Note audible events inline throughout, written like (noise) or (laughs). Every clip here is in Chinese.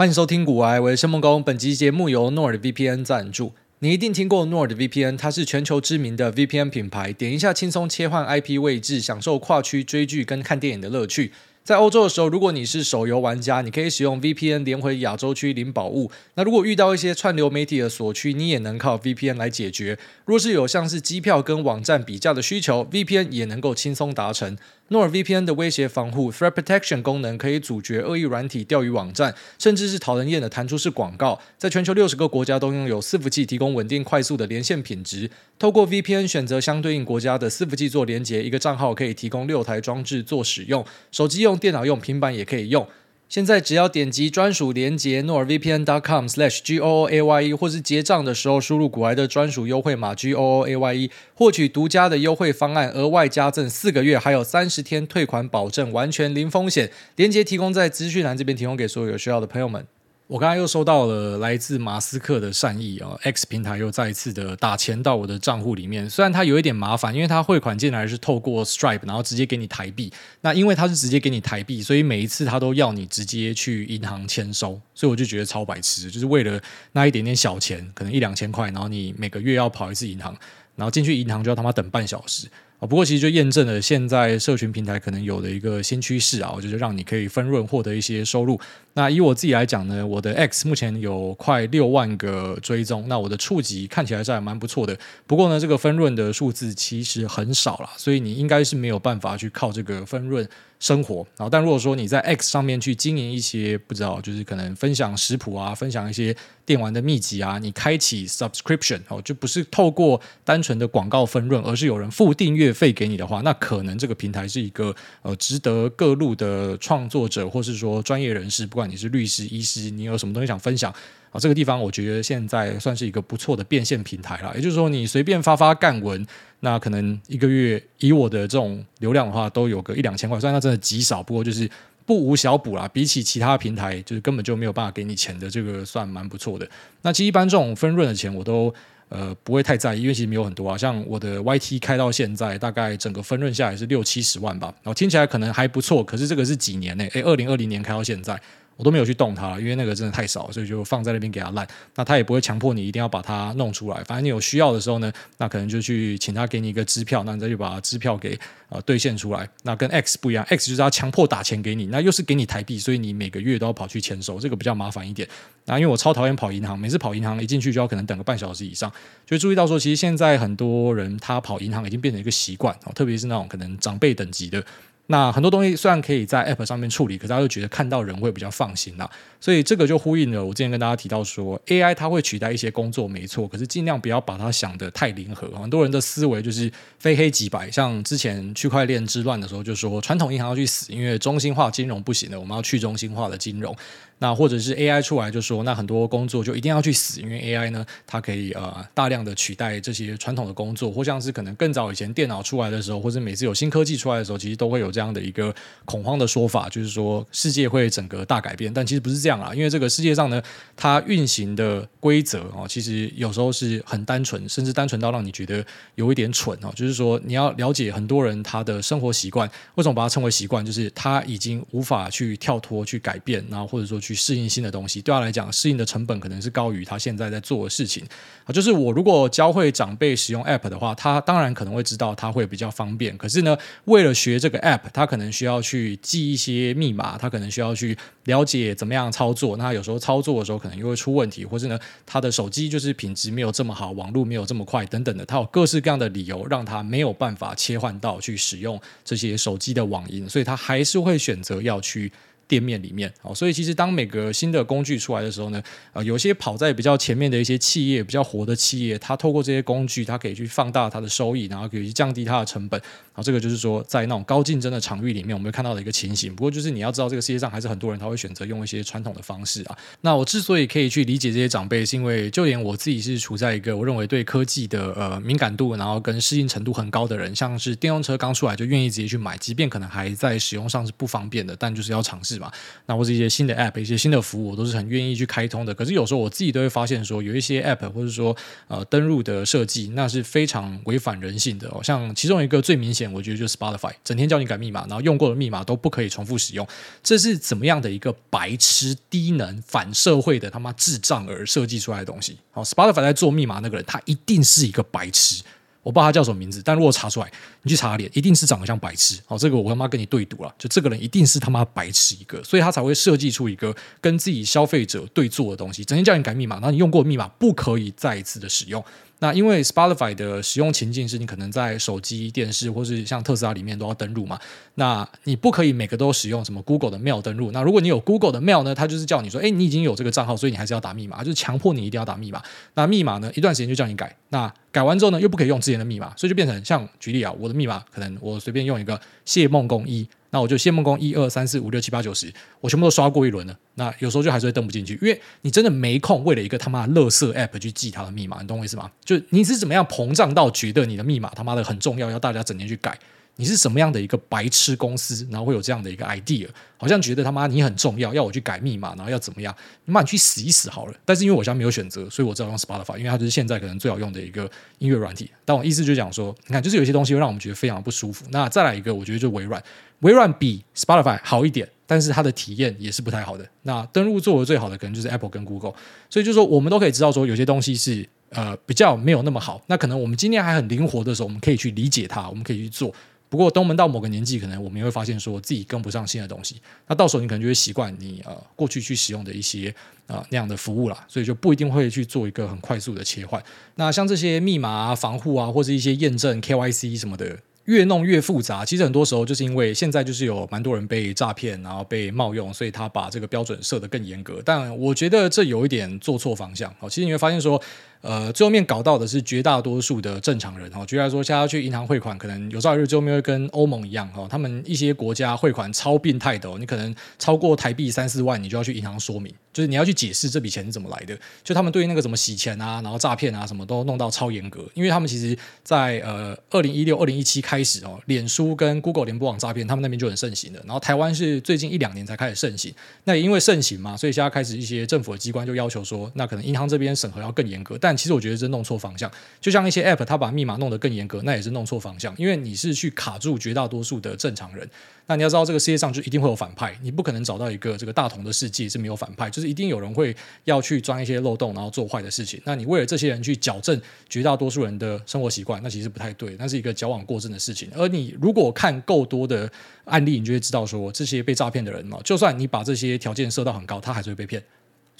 欢迎收听股癌，我是申梦工。本集节目由 NordVPN 赞助。你一定听过 NordVPN，它是全球知名的 VPN 品牌。点一下，轻松切换 IP 位置，享受跨区追剧跟看电影的乐趣。在欧洲的时候，如果你是手游玩家，你可以使用 VPN 连回亚洲区领宝物。那如果遇到一些串流媒体的锁区，你也能靠 VPN 来解决。若是有像是机票跟网站比价的需求，VPN 也能够轻松达成。NORVPN 的威胁防护 Threat Protection 功能可以阻绝恶意软体、钓鱼网站，甚至是讨人厌的弹出式广告。在全球六十个国家都拥有伺服器提供稳定快速的连线品质。透过 VPN 选择相对应国家的伺服器做连接，一个账号可以提供六台装置做使用，手机用、电脑用、平板也可以用。现在只要点击专属链接 norvpn.com/goaye，或是结账的时候输入股癌的专属优惠码 gooaye，获取独家的优惠方案，额外加赠四个月，还有三十天退款保证，完全零风险。链接提供在资讯栏这边，提供给所有有需要的朋友们。我刚才又收到了来自马斯克的善意啊，X 平台又再一次的打钱到我的账户里面。虽然它有一点麻烦，因为它汇款进来是透过 Stripe，然后直接给你台币。那因为它是直接给你台币，所以每一次它都要你直接去银行签收。所以我就觉得超白痴，就是为了那一点点小钱，可能一两千块，然后你每个月要跑一次银行，然后进去银行就要他妈等半小时。啊不过其实就验证了现在社群平台可能有的一个新趋势啊，就是让你可以分润获得一些收入。那以我自己来讲呢，我的 X 目前有快六万个追踪，那我的触及看起来是还蛮不错的。不过呢，这个分润的数字其实很少了，所以你应该是没有办法去靠这个分润生活。然后，但如果说你在 X 上面去经营一些不知道，就是可能分享食谱啊，分享一些电玩的秘籍啊，你开启 Subscription 哦，就不是透过单纯的广告分润，而是有人付订阅费给你的话，那可能这个平台是一个呃值得各路的创作者或是说专业人士，不管你是律师、医师，你有什么东西想分享啊？这个地方我觉得现在算是一个不错的变现平台了。也就是说，你随便发发干文，那可能一个月以我的这种流量的话，都有个一两千块。虽然那真的极少，不过就是不无小补啦。比起其他平台，就是根本就没有办法给你钱的，这个算蛮不错的。那其实一般这种分润的钱，我都呃不会太在意，因为其实没有很多啊。像我的 YT 开到现在，大概整个分润下来是六七十万吧。然后听起来可能还不错，可是这个是几年呢？诶，二零二零年开到现在。我都没有去动它，因为那个真的太少，所以就放在那边给它烂。那他也不会强迫你一定要把它弄出来，反正你有需要的时候呢，那可能就去请他给你一个支票，那你再去把支票给呃兑现出来。那跟 X 不一样，X 就是他强迫打钱给你，那又是给你台币，所以你每个月都要跑去签收，这个比较麻烦一点。那因为我超讨厌跑银行，每次跑银行一进去就要可能等个半小时以上，就注意到说，其实现在很多人他跑银行已经变成一个习惯，特别是那种可能长辈等级的。那很多东西虽然可以在 App 上面处理，可是大家就觉得看到人会比较放心啦。所以这个就呼应了我之前跟大家提到说，AI 它会取代一些工作，没错，可是尽量不要把它想得太零和。很多人的思维就是非黑即白，像之前区块链之乱的时候，就说传统银行要去死，因为中心化金融不行了，我们要去中心化的金融。那或者是 AI 出来就说，那很多工作就一定要去死，因为 AI 呢，它可以呃大量的取代这些传统的工作，或像是可能更早以前电脑出来的时候，或者每次有新科技出来的时候，其实都会有这这样的一个恐慌的说法，就是说世界会整个大改变，但其实不是这样啊，因为这个世界上呢，它运行的规则哦，其实有时候是很单纯，甚至单纯到让你觉得有一点蠢哦，就是说你要了解很多人他的生活习惯，为什么把它称为习惯，就是他已经无法去跳脱去改变，然后或者说去。去适应新的东西，对他来讲，适应的成本可能是高于他现在在做的事情啊。就是我如果教会长辈使用 App 的话，他当然可能会知道他会比较方便。可是呢，为了学这个 App，他可能需要去记一些密码，他可能需要去了解怎么样操作。那有时候操作的时候可能又会出问题，或者呢，他的手机就是品质没有这么好，网络没有这么快等等的，他有各式各样的理由让他没有办法切换到去使用这些手机的网银，所以他还是会选择要去。店面里面，所以其实当每个新的工具出来的时候呢，呃，有些跑在比较前面的一些企业，比较活的企业，它透过这些工具，它可以去放大它的收益，然后可以去降低它的成本。好，这个就是说，在那种高竞争的场域里面，我们看到的一个情形。不过，就是你要知道，这个世界上还是很多人他会选择用一些传统的方式啊。那我之所以可以去理解这些长辈，是因为就连我自己是处在一个我认为对科技的呃敏感度，然后跟适应程度很高的人，像是电动车刚出来就愿意直接去买，即便可能还在使用上是不方便的，但就是要尝试。嘛，那或是一些新的 App、一些新的服务，我都是很愿意去开通的。可是有时候我自己都会发现说，有一些 App 或者说呃登入的设计，那是非常违反人性的哦。像其中一个最明显，我觉得就是 Spotify，整天叫你改密码，然后用过的密码都不可以重复使用，这是怎么样的一个白痴、低能、反社会的他妈智障而设计出来的东西？哦，Spotify 在做密码那个人，他一定是一个白痴。我不知道他叫什么名字，但如果查出来，你去查脸，一定是长得像白痴。好，这个我他妈跟你对赌了，就这个人一定是他妈白痴一个，所以他才会设计出一个跟自己消费者对坐的东西，整天叫你改密码，然后你用过密码不可以再一次的使用。那因为 Spotify 的使用情境是你可能在手机、电视或是像特斯拉里面都要登录嘛，那你不可以每个都使用什么 Google 的 Mail 登录。那如果你有 Google 的 Mail 呢，它就是叫你说，哎，你已经有这个账号，所以你还是要打密码，就是强迫你一定要打密码。那密码呢，一段时间就叫你改，那改完之后呢，又不可以用之前的密码，所以就变成像举例啊，我的密码可能我随便用一个谢梦工一。那我就谢孟恭一二三四五六七八九十，我全部都刷过一轮了。那有时候就还是会登不进去，因为你真的没空为了一个他妈的垃圾 app 去记他的密码，你懂我意思吗？就你是怎么样膨胀到觉得你的密码他妈的很重要，要大家整天去改？你是什么样的一个白痴公司，然后会有这样的一个 idea，好像觉得他妈你很重要，要我去改密码，然后要怎么样？你妈你去死一死好了。但是因为我现在没有选择，所以我只好用 Spotify，因为它就是现在可能最好用的一个音乐软体。但我意思就是讲说，你看，就是有些东西会让我们觉得非常不舒服。那再来一个，我觉得就微软，微软比 Spotify 好一点，但是它的体验也是不太好的。那登录做的最好的可能就是 Apple 跟 Google，所以就是说我们都可以知道说有些东西是呃比较没有那么好。那可能我们今天还很灵活的时候，我们可以去理解它，我们可以去做。不过，当我们到某个年纪，可能我们也会发现说自己跟不上新的东西。那到时候你可能就会习惯你呃过去去使用的一些啊、那样的服务啦，所以就不一定会去做一个很快速的切换。那像这些密码、防护啊，或者一些验证 KYC 什么的，越弄越复杂。其实很多时候就是因为现在就是有蛮多人被诈骗，然后被冒用，所以他把这个标准设得更严格。但我觉得这有一点做错方向。好，其实你会发现说。呃，最后面搞到的是绝大多数的正常人哦。举例来说，现在要去银行汇款，可能有朝一日最后面会跟欧盟一样哦，他们一些国家汇款超变态的哦，你可能超过台币三四万，你就要去银行说明，就是你要去解释这笔钱是怎么来的。就他们对于那个什么洗钱啊，然后诈骗啊，什么都弄到超严格，因为他们其实在呃二零一六、二零一七开始哦，脸书跟 Google 联播网诈骗，他们那边就很盛行的。然后台湾是最近一两年才开始盛行，那也因为盛行嘛，所以现在开始一些政府的机关就要求说，那可能银行这边审核要更严格，但。但其实我觉得是弄错方向，就像一些 App，它把密码弄得更严格，那也是弄错方向。因为你是去卡住绝大多数的正常人。那你要知道，这个世界上就一定会有反派，你不可能找到一个这个大同的世界是没有反派，就是一定有人会要去钻一些漏洞，然后做坏的事情。那你为了这些人去矫正绝大多数人的生活习惯，那其实不太对，那是一个矫枉过正的事情。而你如果看够多的案例，你就会知道说，这些被诈骗的人嘛，就算你把这些条件设到很高，他还是会被骗。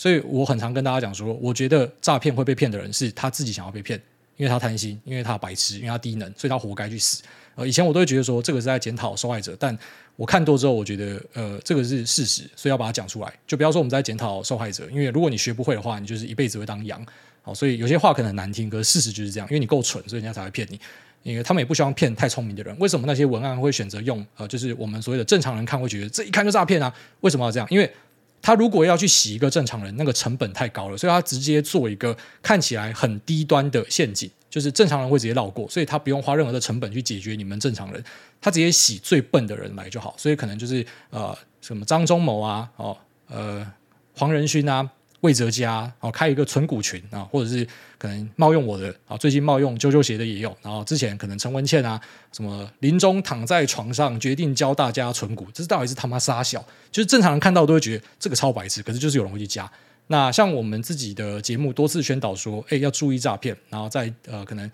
所以我很常跟大家讲说，我觉得诈骗会被骗的人是他自己想要被骗，因为他贪心，因为他白痴，因为他低能，所以他活该去死。呃，以前我都会觉得说这个是在检讨受害者，但我看多之后，我觉得呃这个是事实，所以要把它讲出来。就不要说我们在检讨受害者，因为如果你学不会的话，你就是一辈子会当羊。好，所以有些话可能很难听，可是事实就是这样，因为你够蠢，所以人家才会骗你。因为他们也不希望骗太聪明的人。为什么那些文案会选择用呃，就是我们所谓的正常人看 (laughs) 会觉得这一看就诈骗啊？为什么要这样？因为他如果要去洗一个正常人，那个成本太高了，所以他直接做一个看起来很低端的陷阱，就是正常人会直接绕过，所以他不用花任何的成本去解决你们正常人，他直接洗最笨的人来就好，所以可能就是呃什么张忠谋啊，哦呃黄仁勋啊。魏哲家哦，开一个存股群啊，或者是可能冒用我的啊，最近冒用啾啾鞋的也有，然后之前可能陈文茜啊，什么临终躺在床上决定教大家存股，这到底是他妈杀小？就是正常人看到都会觉得这个超白痴，可是就是有人会去加。那像我们自己的节目多次宣导说，哎，要注意诈骗，然后在呃可能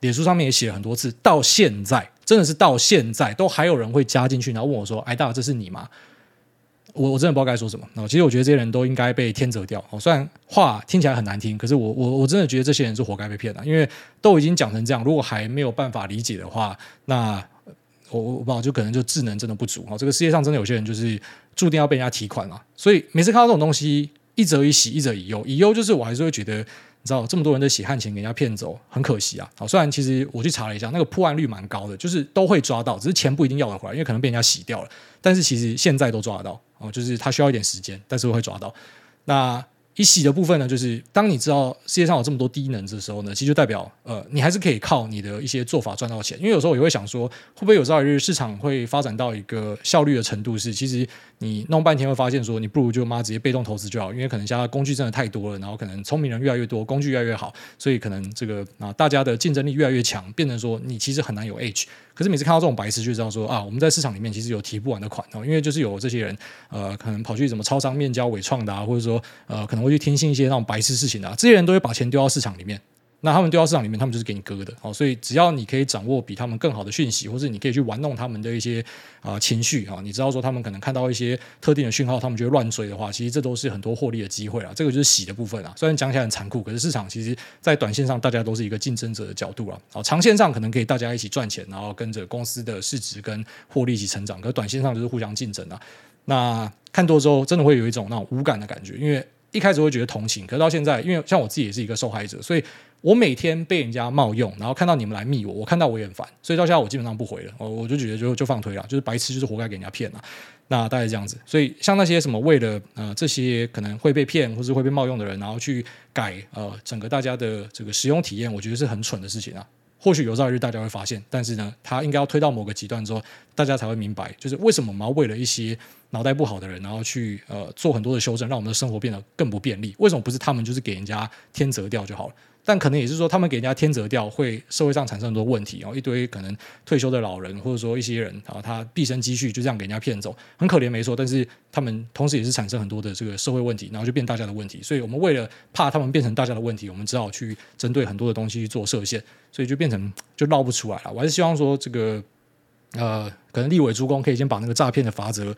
脸书上面也写了很多次，到现在真的是到现在都还有人会加进去，然后问我说，哎，大这是你吗？我我真的不知道该说什么。那其实我觉得这些人都应该被天择掉。哦，虽然话听起来很难听，可是我我我真的觉得这些人是活该被骗的。因为都已经讲成这样，如果还没有办法理解的话，那我我不知道，就可能就智能真的不足。哦，这个世界上真的有些人就是注定要被人家提款了。所以每次看到这种东西，一则以喜，一则以忧。以忧就是我还是会觉得。你知道这么多人的血汗钱给人家骗走，很可惜啊！好，虽然其实我去查了一下，那个破案率蛮高的，就是都会抓到，只是钱不一定要得回来，因为可能被人家洗掉了。但是其实现在都抓得到哦，就是他需要一点时间，但是会抓到。那以喜的部分呢，就是当你知道世界上有这么多低能的时候呢，其实就代表呃，你还是可以靠你的一些做法赚到钱。因为有时候我也会想说，会不会有朝一日市场会发展到一个效率的程度是，其实你弄半天会发现说，你不如就妈直接被动投资就好，因为可能现在工具真的太多了，然后可能聪明人越来越多，工具越来越好，所以可能这个啊大家的竞争力越来越强，变成说你其实很难有 H。可是每次看到这种白痴，就知道说啊，我们在市场里面其实有提不完的款哦，因为就是有这些人呃，可能跑去什么超商面交伪创的啊，或者说呃，可能会去听信一些那种白痴事情的啊，这些人都会把钱丢到市场里面。那他们丢到市场里面，他们就是给你割的哦。所以只要你可以掌握比他们更好的讯息，或者你可以去玩弄他们的一些啊、情绪啊，你知道说他们可能看到一些特定的讯号，他们就会乱追的话，其实这都是很多获利的机会啊。这个就是洗的部分啊。虽然讲起来很残酷，可是市场其实在短线上大家都是一个竞争者的角度啊。好，长线上可能可以大家一起赚钱，然后跟着公司的市值跟获利一起成长。可是短线上就是互相竞争啊。那看多之后，真的会有一种那种无感的感觉，因为一开始会觉得同情，可是到现在，因为像我自己也是一个受害者，所以。我每天被人家冒用，然后看到你们来密我，我看到我也很烦，所以到现在我基本上不回了，我我就觉得就就放推了，就是白痴就是活该给人家骗了，那大概是这样子。所以像那些什么为了呃这些可能会被骗或是会被冒用的人，然后去改呃整个大家的这个使用体验，我觉得是很蠢的事情啊。或许有朝一日大家会发现，但是呢，他应该要推到某个极端之后，大家才会明白，就是为什么我们要为了一些脑袋不好的人，然后去呃做很多的修正，让我们的生活变得更不便利。为什么不是他们就是给人家天折掉就好了？但可能也是说，他们给人家天择掉，会社会上产生很多问题，然后一堆可能退休的老人，或者说一些人啊，他毕生积蓄就这样给人家骗走，很可怜没错。但是他们同时也是产生很多的这个社会问题，然后就变大家的问题。所以我们为了怕他们变成大家的问题，我们只好去针对很多的东西去做设限，所以就变成就绕不出来了。我还是希望说，这个呃，可能立委诸公可以先把那个诈骗的法则。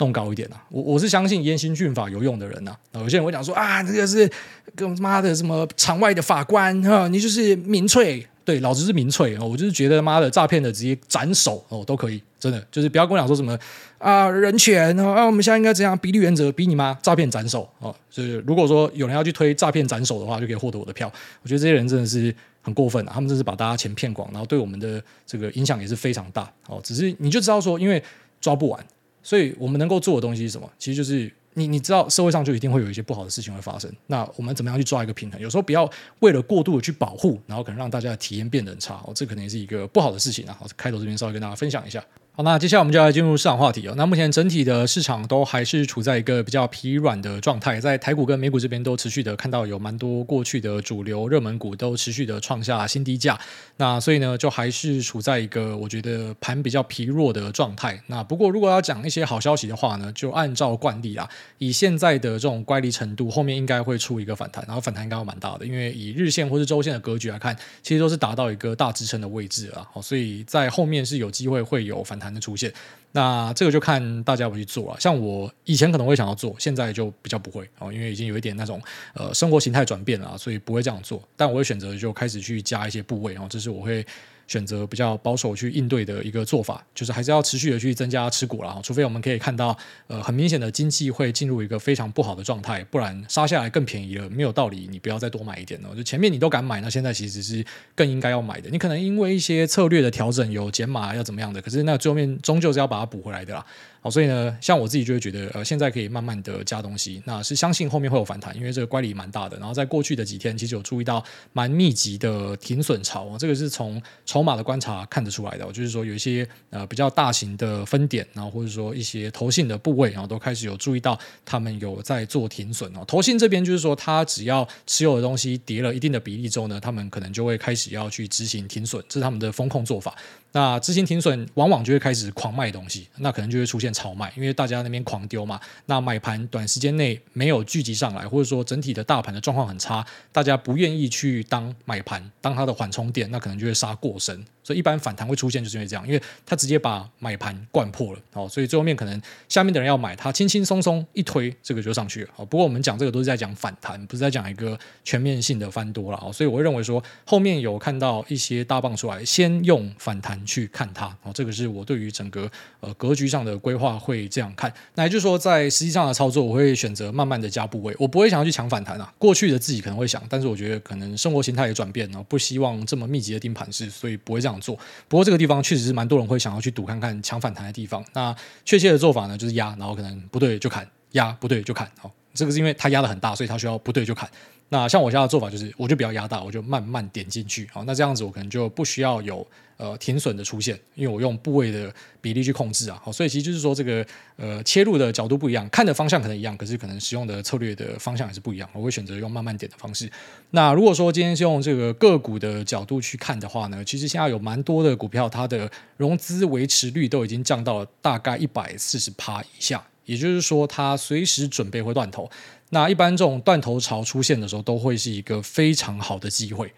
弄高一点呐、啊，我我是相信严刑峻法有用的人呐、啊。有些人会讲说啊，这个是跟妈的什么场外的法官哈，你就是民粹，对，老子是民粹哦，我就是觉得妈的诈骗的直接斩首哦都可以，真的就是不要跟我讲说什么啊人权啊，我们现在应该怎样比例原则比你妈诈骗斩首哦。就是如果说有人要去推诈骗斩首的话，就可以获得我的票。我觉得这些人真的是很过分啊，他们真是把大家钱骗光，然后对我们的这个影响也是非常大哦。只是你就知道说，因为抓不完。所以我们能够做的东西是什么？其实就是你你知道社会上就一定会有一些不好的事情会发生。那我们怎么样去抓一个平衡？有时候不要为了过度的去保护，然后可能让大家的体验变得很差哦，这可能也是一个不好的事情啊。好，开头这边稍微跟大家分享一下。好，那接下来我们就来进入市场话题哦。那目前整体的市场都还是处在一个比较疲软的状态，在台股跟美股这边都持续的看到有蛮多过去的主流热门股都持续的创下新低价。那所以呢，就还是处在一个我觉得盘比较疲弱的状态。那不过如果要讲一些好消息的话呢，就按照惯例啊，以现在的这种乖离程度，后面应该会出一个反弹，然后反弹应该会蛮大的，因为以日线或是周线的格局来看，其实都是达到一个大支撑的位置了。好，所以在后面是有机会会有反弹的出现。那这个就看大家怎么去做了。像我以前可能会想要做，现在就比较不会哦，因为已经有一点那种呃生活形态转变了，所以不会这样做。但我会选择就开始去加一些部位然后，这是我会。选择比较保守去应对的一个做法，就是还是要持续的去增加持股了，除非我们可以看到，呃，很明显的经济会进入一个非常不好的状态，不然杀下来更便宜了，没有道理你不要再多买一点了。就前面你都敢买，那现在其实是更应该要买的。你可能因为一些策略的调整有减码要怎么样的，可是那最后面终究是要把它补回来的啦。好，所以呢，像我自己就会觉得，呃，现在可以慢慢的加东西，那是相信后面会有反弹，因为这个乖离蛮大的。然后在过去的几天，其实有注意到蛮密集的停损潮，这个是从筹码的观察看得出来的。就是说有一些呃比较大型的分点，然后或者说一些投信的部位，然后都开始有注意到他们有在做停损哦。投信这边就是说，他只要持有的东西跌了一定的比例之后呢，他们可能就会开始要去执行停损，这是他们的风控做法。那执行停损，往往就会开始狂卖东西，那可能就会出现超卖，因为大家那边狂丢嘛。那买盘短时间内没有聚集上来，或者说整体的大盘的状况很差，大家不愿意去当买盘，当它的缓冲垫，那可能就会杀过深。一般反弹会出现，就是因为这样，因为他直接把买盘灌破了，哦，所以最后面可能下面的人要买，他轻轻松松一推，这个就上去了。哦，不过我们讲这个都是在讲反弹，不是在讲一个全面性的翻多了。哦，所以我会认为说，后面有看到一些大棒出来，先用反弹去看它。哦，这个是我对于整个呃格局上的规划会这样看。那也就是说，在实际上的操作，我会选择慢慢的加部位，我不会想要去抢反弹啊。过去的自己可能会想，但是我觉得可能生活形态也转变了，不希望这么密集的盯盘势，所以不会这样。做，不过这个地方确实是蛮多人会想要去赌看看抢反弹的地方。那确切的做法呢，就是压，然后可能不对就砍，压不对就砍。好，这个是因为它压的很大，所以它需要不对就砍。那像我现在的做法就是，我就不要压大，我就慢慢点进去。好，那这样子我可能就不需要有呃停损的出现，因为我用部位的比例去控制啊。好，所以其实就是说这个呃切入的角度不一样，看的方向可能一样，可是可能使用的策略的方向也是不一样。我会选择用慢慢点的方式。那如果说今天是用这个个股的角度去看的话呢，其实现在有蛮多的股票，它的融资维持率都已经降到了大概一百四十趴以下，也就是说它随时准备会断头。那一般这种断头潮出现的时候，都会是一个非常好的机会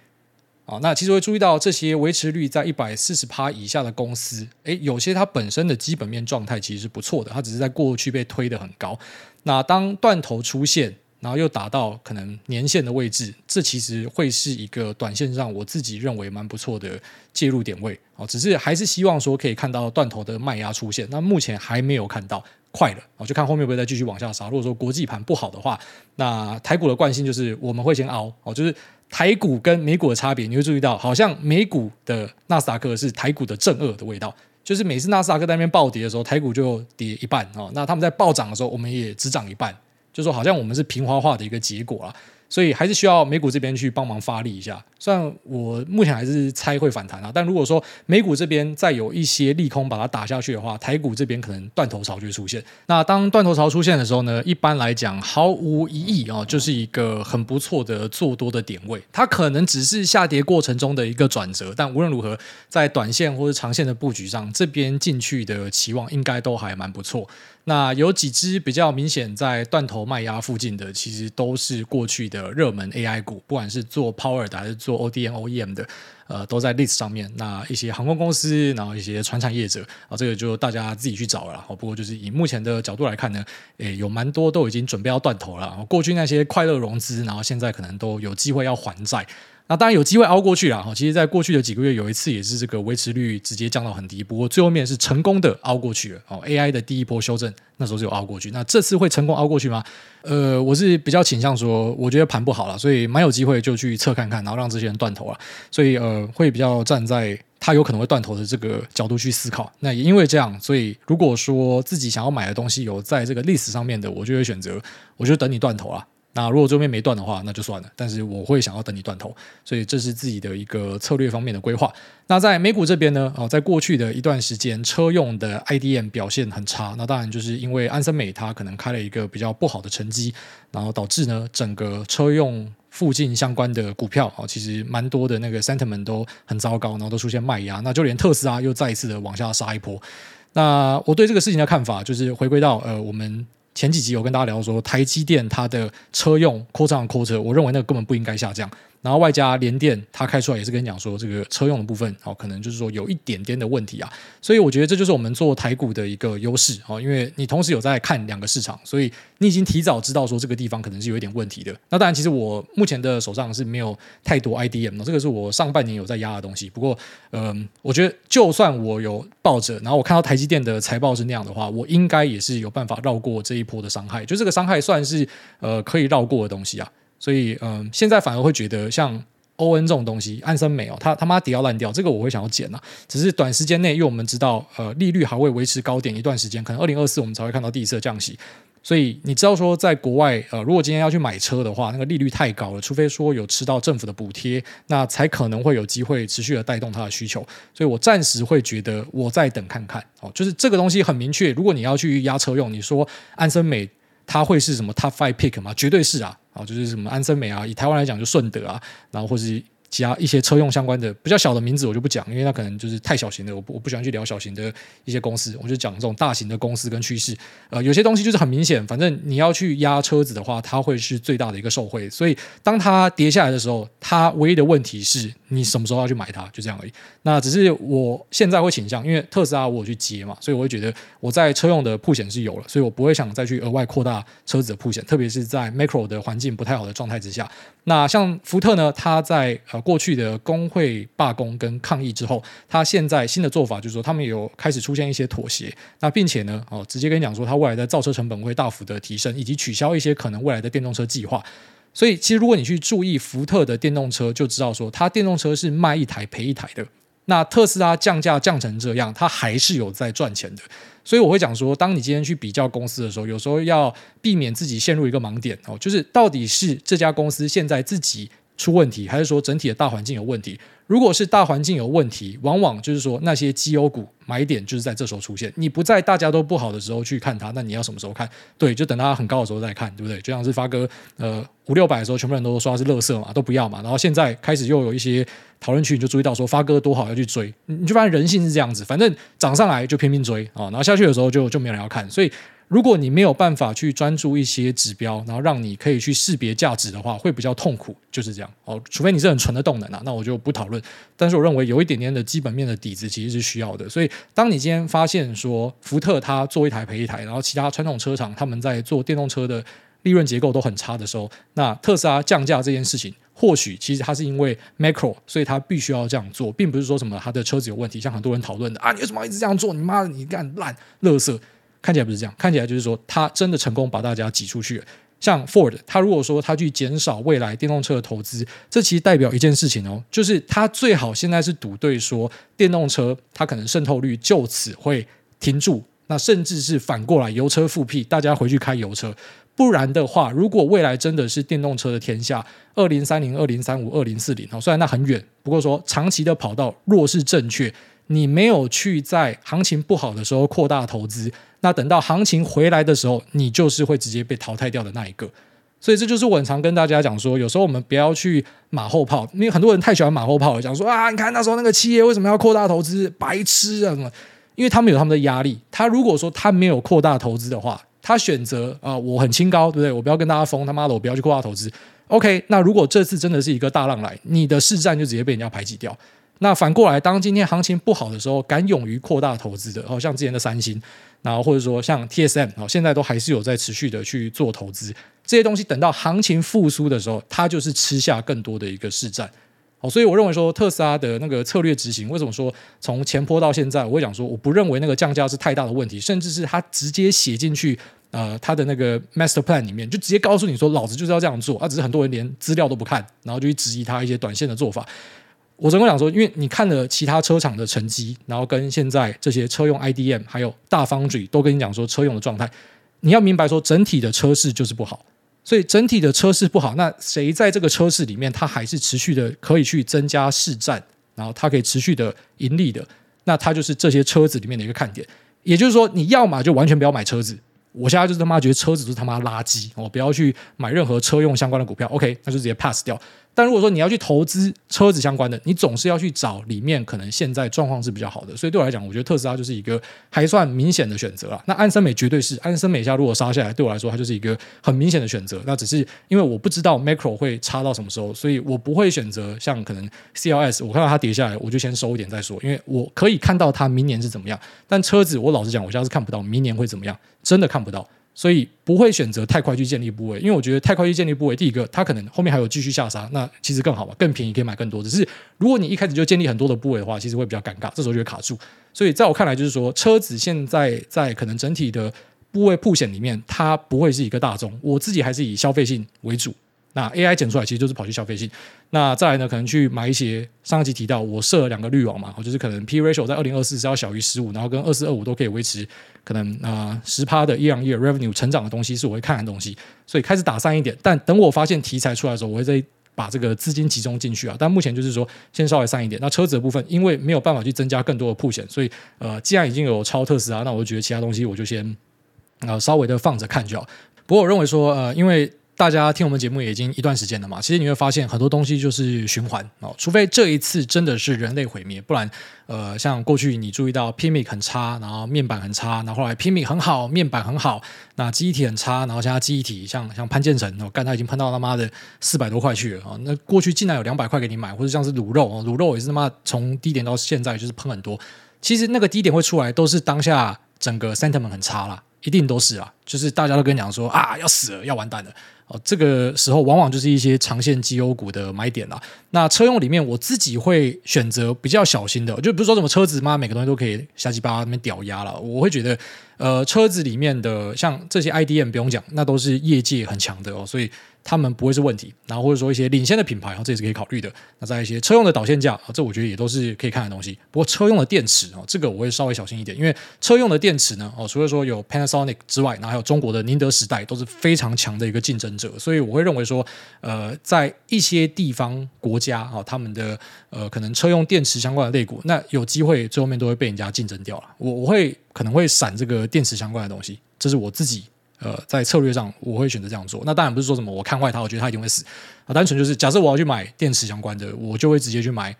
啊。那其实会注意到这些维持率在一百四十趴以下的公司，诶，有些它本身的基本面状态其实是不错的，它只是在过去被推得很高。那当断头出现，然后又达到可能年线的位置，这其实会是一个短线上我自己认为蛮不错的介入点位哦。只是还是希望说可以看到断头的卖压出现，那目前还没有看到。快了啊，就看后面会不会再继续往下杀。如果说国际盘不好的话，那台股的惯性就是我们会先熬哦，就是台股跟美股的差别，你会注意到，好像美股的纳斯达克是台股的正二的味道，就是每次纳斯达克在那边暴跌的时候，台股就跌一半哦。那他们在暴涨的时候，我们也只涨一半，就说好像我们是平滑化的一个结果啊。所以还是需要美股这边去帮忙发力一下。虽然我目前还是猜会反弹啊，但如果说美股这边再有一些利空把它打下去的话，台股这边可能断头潮就会出现。那当断头潮出现的时候呢，一般来讲毫无疑义啊，就是一个很不错的做多的点位。它可能只是下跌过程中的一个转折，但无论如何，在短线或者长线的布局上，这边进去的期望应该都还蛮不错。那有几只比较明显在断头卖压附近的，其实都是过去的热门 AI 股，不管是做 Power 的还是做 ODM、OEM 的，呃，都在 list 上面。那一些航空公司，然后一些船产业者啊，这个就大家自己去找了。不过就是以目前的角度来看呢，诶，有蛮多都已经准备要断头了。过去那些快乐融资，然后现在可能都有机会要还债。那当然有机会熬过去了哈。其实，在过去的几个月，有一次也是这个维持率直接降到很低，不过最后面是成功的熬过去了。哦，AI 的第一波修正那时候就有熬过去。那这次会成功熬过去吗？呃，我是比较倾向说，我觉得盘不好了，所以蛮有机会就去测看看，然后让这些人断头了。所以呃，会比较站在他有可能会断头的这个角度去思考。那也因为这样，所以如果说自己想要买的东西有在这个历史上面的，我就会选择，我就等你断头啊。那如果这边没断的话，那就算了。但是我会想要等你断头，所以这是自己的一个策略方面的规划。那在美股这边呢？哦，在过去的一段时间，车用的 IDM 表现很差。那当然就是因为安森美它可能开了一个比较不好的成绩，然后导致呢整个车用附近相关的股票啊，其实蛮多的那个 sentiment 都很糟糕，然后都出现卖压。那就连特斯拉又再一次的往下杀一波。那我对这个事情的看法就是回归到呃我们。前几集有跟大家聊说，台积电它的车用扩张的扩车我认为那个根本不应该下降。然后外加联电，它开出来也是跟你讲说，这个车用的部分哦，可能就是说有一点点的问题啊。所以我觉得这就是我们做台股的一个优势哦，因为你同时有在看两个市场，所以你已经提早知道说这个地方可能是有一点问题的。那当然，其实我目前的手上是没有太多 IDM，这个是我上半年有在压的东西。不过，嗯、我觉得就算我有抱着，然后我看到台积电的财报是那样的话，我应该也是有办法绕过这一波的伤害。就这个伤害算是呃可以绕过的东西啊。所以，嗯、现在反而会觉得像欧恩这种东西，安森美哦，它他妈跌要烂掉，这个我会想要捡呐、啊。只是短时间内，因为我们知道，呃，利率还会维持高点一段时间，可能二零二四我们才会看到第一次降息。所以你知道说，在国外，呃，如果今天要去买车的话，那个利率太高了，除非说有吃到政府的补贴，那才可能会有机会持续的带动它的需求。所以我暂时会觉得，我再等看看哦。就是这个东西很明确，如果你要去压车用，你说安森美。它会是什么 Top Five Pick 吗？绝对是啊，啊，就是什么安森美啊，以台湾来讲就顺德啊，然后或是。其他一些车用相关的比较小的名字我就不讲，因为那可能就是太小型的，我不我不喜欢去聊小型的一些公司，我就讲这种大型的公司跟趋势。呃，有些东西就是很明显，反正你要去压车子的话，它会是最大的一个受惠。所以当它跌下来的时候，它唯一的问题是你什么时候要去买它，就这样而已。那只是我现在会倾向，因为特斯拉我去接嘛，所以我会觉得我在车用的铺险是有了，所以我不会想再去额外扩大车子的铺险，特别是在 macro 的环境不太好的状态之下。那像福特呢，它在呃过去的工会罢工跟抗议之后，他现在新的做法就是说，他们有开始出现一些妥协。那并且呢，哦，直接跟你讲说，它未来的造车成本会大幅的提升，以及取消一些可能未来的电动车计划。所以，其实如果你去注意福特的电动车，就知道说，它电动车是卖一台赔一台的。那特斯拉降价降成这样，它还是有在赚钱的。所以我会讲说，当你今天去比较公司的时候，有时候要避免自己陷入一个盲点哦，就是到底是这家公司现在自己出问题，还是说整体的大环境有问题？如果是大环境有问题，往往就是说那些绩优股买点就是在这时候出现。你不在大家都不好的时候去看它，那你要什么时候看？对，就等它很高的时候再看，对不对？就像是发哥呃五六百的时候，全部人都说它是垃圾嘛，都不要嘛。然后现在开始又有一些讨论区，你就注意到说发哥多好要去追，你就发现人性是这样子，反正涨上来就拼命追啊，然后下去的时候就就没有人要看，所以。如果你没有办法去专注一些指标，然后让你可以去识别价值的话，会比较痛苦，就是这样哦。除非你是很纯的动能啊，那我就不讨论。但是我认为有一点点的基本面的底子其实是需要的。所以，当你今天发现说福特它做一台赔一台，然后其他传统车厂他们在做电动车的利润结构都很差的时候，那特斯拉降价这件事情，或许其实它是因为 macro，所以它必须要这样做，并不是说什么它的车子有问题，像很多人讨论的啊，你为什么要一直这样做？你妈的，你干烂垃圾。看起来不是这样，看起来就是说，他真的成功把大家挤出去了。像 Ford，他如果说他去减少未来电动车的投资，这其实代表一件事情哦，就是他最好现在是赌对说电动车它可能渗透率就此会停住，那甚至是反过来油车复辟，大家回去开油车。不然的话，如果未来真的是电动车的天下，二零三零、二零三五、二零四零哦，虽然那很远，不过说长期的跑道若是正确，你没有去在行情不好的时候扩大投资。那等到行情回来的时候，你就是会直接被淘汰掉的那一个。所以这就是我很常跟大家讲说，有时候我们不要去马后炮，因为很多人太喜欢马后炮了，讲说啊，你看那时候那个企业为什么要扩大投资，白痴啊什么？因为他们有他们的压力。他如果说他没有扩大投资的话，他选择啊、我很清高，对不对？我不要跟大家疯，他妈的，我不要去扩大投资。OK，那如果这次真的是一个大浪来，你的市占就直接被人家排挤掉。那反过来，当今天行情不好的时候，敢勇于扩大投资的，哦，像之前的三星，然后或者说像 TSM，哦，现在都还是有在持续的去做投资。这些东西等到行情复苏的时候，它就是吃下更多的一个市占。哦，所以我认为说特斯拉的那个策略执行，为什么说从前波到现在，我会讲说，我不认为那个降价是太大的问题，甚至是他直接写进去，呃，他的那个 master plan 里面，就直接告诉你说，老子就是要这样做，啊，只是很多人连资料都不看，然后就去质疑他一些短线的做法。我只能讲说，因为你看了其他车厂的成绩，然后跟现在这些车用 IDM 还有大厂主都跟你讲说车用的状态，你要明白说整体的车市就是不好，所以整体的车市不好，那谁在这个车市里面，它还是持续的可以去增加市占，然后它可以持续的盈利的，那它就是这些车子里面的一个看点。也就是说，你要么就完全不要买车子，我现在就是他妈觉得车子都是他妈垃圾，我不要去买任何车用相关的股票，OK，那就直接 pass 掉。但如果说你要去投资车子相关的，你总是要去找里面可能现在状况是比较好的，所以对我来讲，我觉得特斯拉就是一个还算明显的选择了。那安森美绝对是安森美下如果杀下来，对我来说它就是一个很明显的选择。那只是因为我不知道 macro 会差到什么时候，所以我不会选择像可能 CLS，我看到它跌下来，我就先收一点再说，因为我可以看到它明年是怎么样。但车子我老实讲，我现在是看不到明年会怎么样，真的看不到。所以不会选择太快去建立部位，因为我觉得太快去建立部位，第一个它可能后面还有继续下杀，那其实更好嘛，更便宜可以买更多。只是如果你一开始就建立很多的部位的话，其实会比较尴尬，这时候就会卡住。所以在我看来，就是说车子现在在可能整体的部位铺险里面，它不会是一个大宗，我自己还是以消费性为主。那 AI 剪出来其实就是跑去消费性，那再来呢，可能去买一些上一集提到我设了两个滤网嘛，就是可能 P ratio 在二零二四是要小于十五，然后跟二四二五都可以维持可能啊十趴的 year on year revenue 成长的东西是我会看的东西，所以开始打散一点。但等我发现题材出来的时候，我会再把这个资金集中进去啊。但目前就是说先稍微散一点。那车子的部分，因为没有办法去增加更多的铺险，所以呃，既然已经有超特斯拉，那我就觉得其他东西我就先啊、稍微的放着看就好。不过我认为说呃，因为大家听我们节目也已经一段时间了嘛，其实你会发现很多东西就是循环哦，除非这一次真的是人类毁灭，不然，呃，像过去你注意到 PMIC 很差，然后面板很差，然后后来 PMIC 很好，面板很好，那记忆体很差，然后现在记忆体像像潘建成，我干他已经喷到他妈的四百多块去了啊，那过去竟然有两百块给你买，或者像是卤肉啊，卤肉也是他妈从低点到现在就是喷很多，其实那个低点会出来都是当下整个 sentiment 很差啦，一定都是啊，就是大家都跟你讲说啊要死了要完蛋了。哦，这个时候往往就是一些长线绩优股的买点啦。那车用里面，我自己会选择比较小心的，就不是说什么车子嘛，每个东西都可以瞎鸡巴那边屌压了。我会觉得，呃，车子里面的像这些 IDM 不用讲，那都是业界很强的哦。所以他们不会是问题。然后或者说一些领先的品牌，这也是可以考虑的。那在一些车用的导线架，这我觉得也都是可以看的东西。不过车用的电池哦，这个我会稍微小心一点，因为车用的电池呢，哦，除了说有 Panasonic 之外，然后还有中国的宁德时代，都是非常强的一个竞争者。所以我会认为说，呃，在一些地方国家啊，他们的呃可能车用电池相关的类股，那有机会最后面都会被人家竞争掉了。我我会可能会闪这个电池相关的东西，这是我自己。呃，在策略上我会选择这样做。那当然不是说什么我看坏它，我觉得它一定会死啊。单纯就是假设我要去买电池相关的，我就会直接去买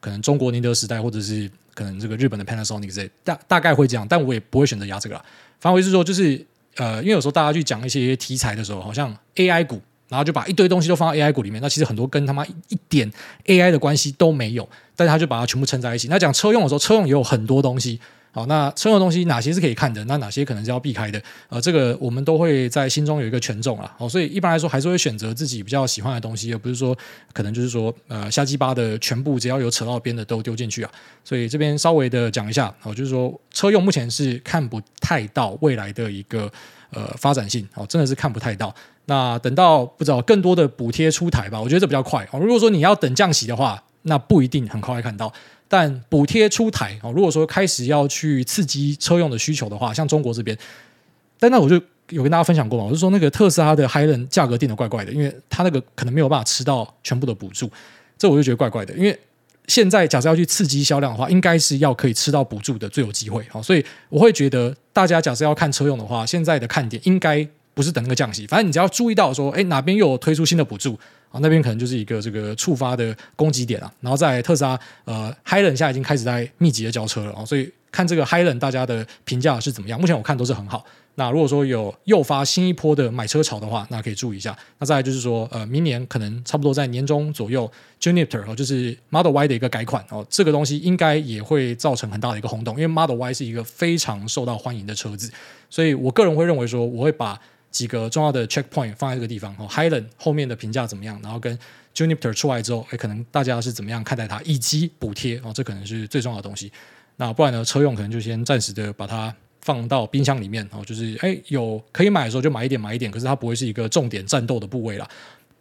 可能中国宁德时代或者是可能这个日本的 Panasonic 之类，大大概会这样。但我也不会选择压这个啦。反回是说，就是呃，因为有时候大家去讲一些题材的时候，好像 AI 股，然后就把一堆东西都放到 AI 股里面。那其实很多跟他妈一点 AI 的关系都没有，但是他就把它全部撑在一起。那讲车用的时候，车用也有很多东西。好，那车用东西哪些是可以看的？那哪些可能是要避开的？呃，这个我们都会在心中有一个权重啊。好，所以一般来说还是会选择自己比较喜欢的东西，而不是说可能就是说呃瞎鸡巴的全部只要有扯到边的都丢进去啊。所以这边稍微的讲一下，好，就是说车用目前是看不太到未来的一个呃发展性，哦，真的是看不太到。那等到不知道更多的补贴出台吧，我觉得这比较快。哦，如果说你要等降息的话，那不一定很快会看到。但补贴出台哦，如果说开始要去刺激车用的需求的话，像中国这边，但那我就有跟大家分享过嘛，我就说那个特斯拉的 Highland 价格定的怪怪的，因为它那个可能没有办法吃到全部的补助，这我就觉得怪怪的。因为现在假设要去刺激销量的话，应该是要可以吃到补助的最有机会，所以我会觉得大家假设要看车用的话，现在的看点应该不是等那个降息，反正你只要注意到说，哎，哪边又有推出新的补助。那边可能就是一个这个触发的攻击点啊，然后在特斯拉，呃，Highland 现在已经开始在密集的交车了啊，所以看这个 Highland 大家的评价是怎么样？目前我看都是很好。那如果说有诱发新一波的买车潮的话，那可以注意一下。那再来就是说，呃，明年可能差不多在年中左右，Juniper 哦，就是 Model Y 的一个改款哦，这个东西应该也会造成很大的一个轰动，因为 Model Y 是一个非常受到欢迎的车子，所以我个人会认为说，我会把。几个重要的 checkpoint 放在这个地方哦，Highland 后面的评价怎么样？然后跟 Juniper 出来之后，哎，可能大家是怎么样看待它？以及补贴哦，这可能是最重要的东西。那不然呢，车用可能就先暂时的把它放到冰箱里面哦，就是哎，有可以买的时候就买一点买一点，可是它不会是一个重点战斗的部位了。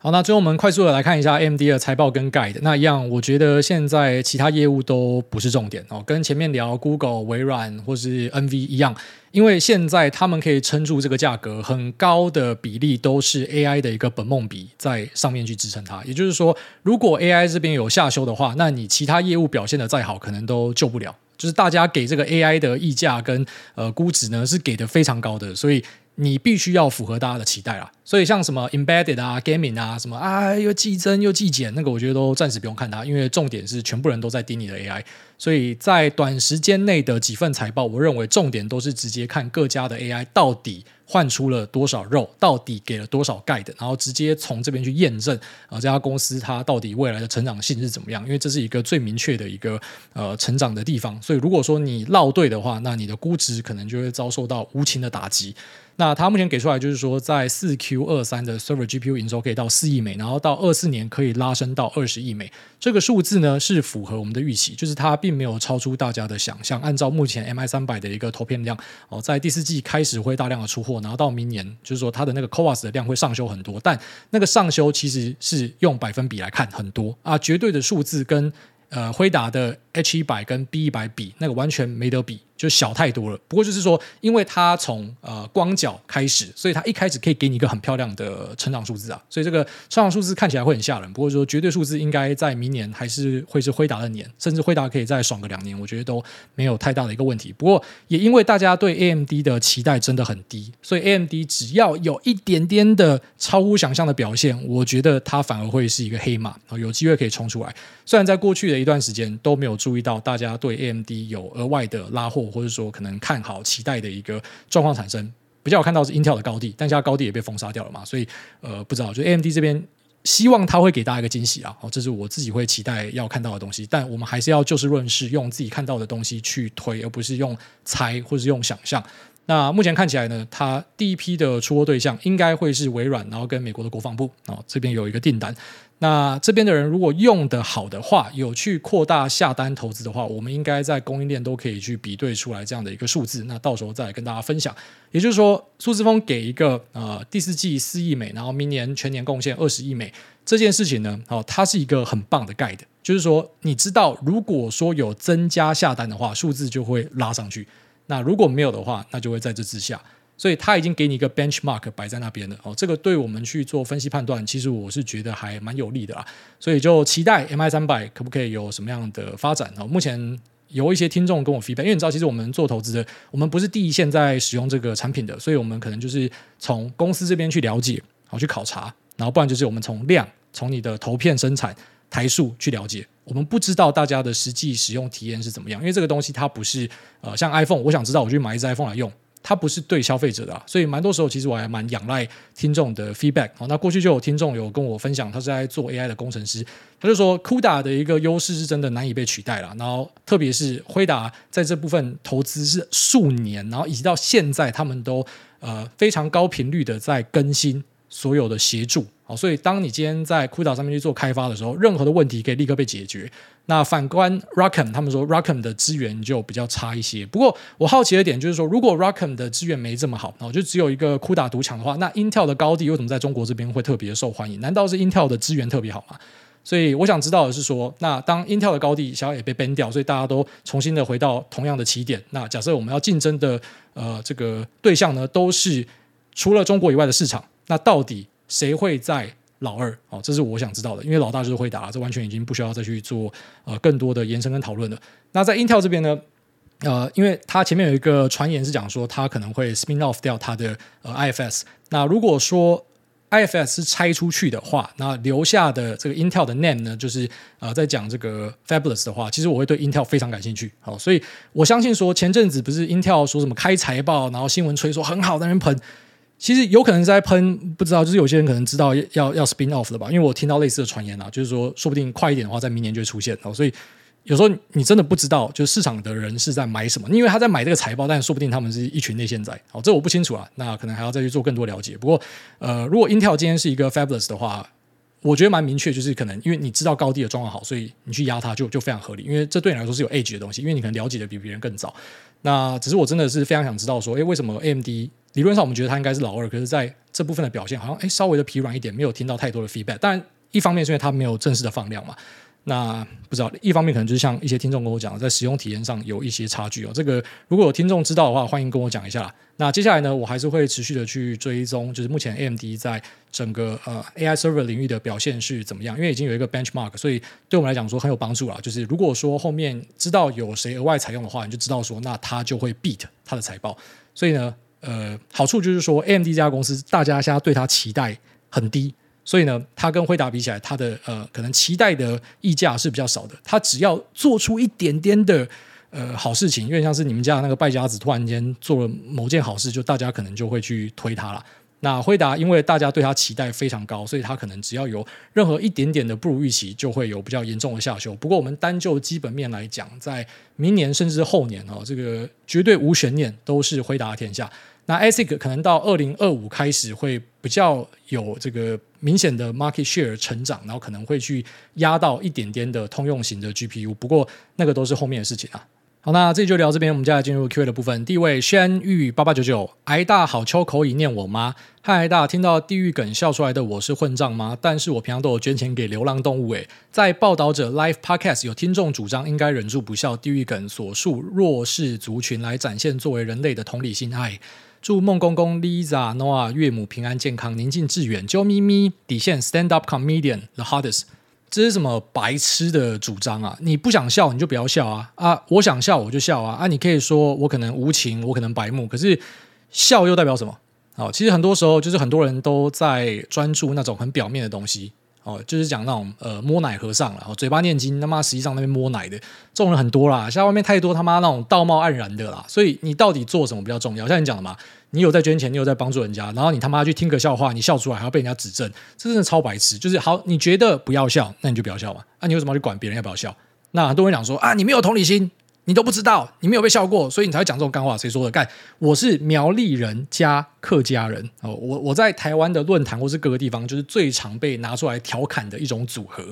好，那最后我们快速的来看一下 MD 的财报跟 Guide。那一样，我觉得现在其他业务都不是重点哦，跟前面聊 Google、微软或是 NV 一样，因为现在他们可以撑住这个价格，很高的比例都是 AI 的一个本梦比在上面去支撑它。也就是说，如果 AI 这边有下修的话，那你其他业务表现得再好，可能都救不了。就是大家给这个 AI 的溢价跟呃估值呢，是给的非常高的，所以。你必须要符合大家的期待啦，所以像什么 embedded 啊、gaming 啊、什么啊又季增又季减，那个我觉得都暂时不用看它，因为重点是全部人都在盯你的 AI，所以在短时间内的几份财报，我认为重点都是直接看各家的 AI 到底换出了多少肉，到底给了多少 guide，然后直接从这边去验证啊这家公司它到底未来的成长性是怎么样，因为这是一个最明确的一个呃成长的地方，所以如果说你落队的话，那你的估值可能就会遭受到无情的打击。那它目前给出来就是说，在四 Q 二三的 Server GPU 营收可以到四亿美，然后到二四年可以拉升到二十亿美。这个数字呢是符合我们的预期，就是它并没有超出大家的想象。按照目前 MI 三百的一个投片量，哦，在第四季开始会大量的出货，然后到明年就是说它的那个 CoWoS 的量会上修很多，但那个上修其实是用百分比来看很多啊，绝对的数字跟呃辉达的 H 一百跟 B 一百比，那个完全没得比。就小太多了，不过就是说，因为它从呃光脚开始，所以它一开始可以给你一个很漂亮的成长数字啊，所以这个成长数字看起来会很吓人。不过说绝对数字应该在明年还是会是辉达的年，甚至辉达可以再爽个两年，我觉得都没有太大的一个问题。不过也因为大家对 AMD 的期待真的很低，所以 AMD 只要有一点点的超乎想象的表现，我觉得它反而会是一个黑马，有机会可以冲出来。虽然在过去的一段时间都没有注意到大家对 AMD 有额外的拉货。或者说可能看好期待的一个状况产生，比较有看到是 Intel 的高地，但现在高地也被封杀掉了嘛，所以呃不知道，就 AMD 这边希望它会给大家一个惊喜啊，哦，这是我自己会期待要看到的东西，但我们还是要就事论事，用自己看到的东西去推，而不是用猜或是用想象。那目前看起来呢，它第一批的出货对象应该会是微软，然后跟美国的国防部啊、哦、这边有一个订单。那这边的人如果用得好的话，有去扩大下单投资的话，我们应该在供应链都可以去比对出来这样的一个数字。那到时候再来跟大家分享。也就是说，苏姿丰给一个呃第四季四亿美，然后明年全年贡献二十亿美这件事情呢，哦，它是一个很棒的 guide。就是说，你知道如果说有增加下单的话，数字就会拉上去。那如果没有的话，那就会在这之下，所以他已经给你一个 benchmark 摆在那边了哦。这个对我们去做分析判断，其实我是觉得还蛮有利的啦。所以就期待 MI 三百可不可以有什么样的发展哦。目前有一些听众跟我 feedback，因为你知道，其实我们做投资的，我们不是第一线在使用这个产品的，所以我们可能就是从公司这边去了解，好去考察，然后不然就是我们从量，从你的投片生产台数去了解。我们不知道大家的实际使用体验是怎么样，因为这个东西它不是呃像 iPhone，我想知道我去买一只 iPhone 来用，它不是对消费者的啊，所以蛮多时候其实我还蛮仰赖听众的 feedback。好，那过去就有听众有跟我分享，他是在做 AI 的工程师，他就说 CUDA 的一个优势是真的难以被取代了。然后特别是辉达在这部分投资是数年，然后以及到现在他们都呃非常高频率的在更新所有的协助。好，所以当你今天在 CUDA 上面去做开发的时候，任何的问题可以立刻被解决。那反观 ROCm，他们说 ROCm 的资源就比较差一些。不过我好奇的点就是说，如果 ROCm 的资源没这么好，那就只有一个 CUDA 独强的话，那 Intel 的高地为什么在中国这边会特别受欢迎？难道是 Intel 的资源特别好吗？所以我想知道的是说，那当 Intel 的高地小也被 ban 掉，所以大家都重新的回到同样的起点。那假设我们要竞争的呃这个对象呢，都是除了中国以外的市场，那到底？谁会在老二？哦，这是我想知道的，因为老大就是辉达，这完全已经不需要再去做呃更多的延伸跟讨论了。那在 Intel 这边呢，呃，因为它前面有一个传言是讲说它可能会 spin off 掉它的呃 IFS。那如果说 IFS 是拆出去的话，那留下的这个 Intel 的 name 呢，就是呃在讲这个 Fabulous 的话，其实我会对 Intel 非常感兴趣。好，所以我相信说前阵子不是 Intel 说什么开财报，然后新闻吹说很好，在那边喷。其实有可能在喷，不知道，就是有些人可能知道要要 spin off 的吧，因为我听到类似的传言啊，就是说说不定快一点的话，在明年就会出现哦。所以有时候你真的不知道，就是市场的人是在买什么，因为他在买这个财报，但说不定他们是一群内线仔。哦，这我不清楚啊，那可能还要再去做更多了解。不过呃，如果 Intel 今天是一个 fabulous 的话，我觉得蛮明确，就是可能因为你知道高低的状况好，所以你去压它就就非常合理，因为这对你来说是有 edge 的东西，因为你可能了解的比别人更早。那只是我真的是非常想知道说，诶，为什么 AMD？理论上我们觉得它应该是老二，可是在这部分的表现好像诶稍微的疲软一点，没有听到太多的 feedback。当然，一方面是因为它没有正式的放量嘛。那不知道，一方面可能就是像一些听众跟我讲，在使用体验上有一些差距哦。这个如果有听众知道的话，欢迎跟我讲一下。那接下来呢，我还是会持续的去追踪，就是目前 AMD 在整个呃 AI server 领域的表现是怎么样？因为已经有一个 benchmark，所以对我们来讲说很有帮助啦。就是如果说后面知道有谁额外采用的话，你就知道说那它就会 beat 它的财报。所以呢。呃，好处就是说，AMD 这家公司，大家现在对它期待很低，所以呢，它跟辉达比起来，它的呃，可能期待的溢价是比较少的。它只要做出一点点的呃好事情，因为像是你们家的那个败家子突然间做了某件好事，就大家可能就会去推它了。那辉达因为大家对它期待非常高，所以它可能只要有任何一点点的不如预期，就会有比较严重的下修。不过我们单就基本面来讲，在明年甚至后年哦，这个绝对无悬念，都是辉达天下。那 ASIC 可能到二零二五开始会比较有这个明显的 market share 成长，然后可能会去压到一点点的通用型的 GPU，不过那个都是后面的事情啊。好，那这就聊这边，我们接下来进入 Q&A 的部分。第一位轩玉八八九九，挨大好秋口以念我妈，嗨挨大，听到地狱梗笑出来的我是混账吗？但是我平常都有捐钱给流浪动物诶。在报道者 Live Podcast 有听众主张应该忍住不笑，地狱梗所述弱势族群来展现作为人类的同理心爱。祝梦公公 Lisa Noah 岳母平安健康宁静致远。啾咪咪底线 Stand Up Comedian The Hardest，这是什么白痴的主张啊？你不想笑你就不要笑啊啊！我想笑我就笑啊啊！你可以说我可能无情，我可能白目，可是笑又代表什么？哦，其实很多时候就是很多人都在专注那种很表面的东西。哦，就是讲那种呃摸奶和尚了，然后嘴巴念经，他妈实际上那边摸奶的这种人很多啦。现在外面太多他妈那种道貌岸然的啦，所以你到底做什么比较重要？像你讲的嘛，你有在捐钱，你有在帮助人家，然后你他妈去听个笑话，你笑出来还要被人家指正，这真的超白痴。就是好，你觉得不要笑，那你就不要笑嘛。那、啊、你为什么要去管别人要不要笑？那很多人讲说啊，你没有同理心，你都不知道，你没有被笑过，所以你才会讲这种干话。谁说的？干，我是苗栗人加客家人哦，我我在台湾的论坛或是各个地方，就是最常被拿出来调侃的一种组合。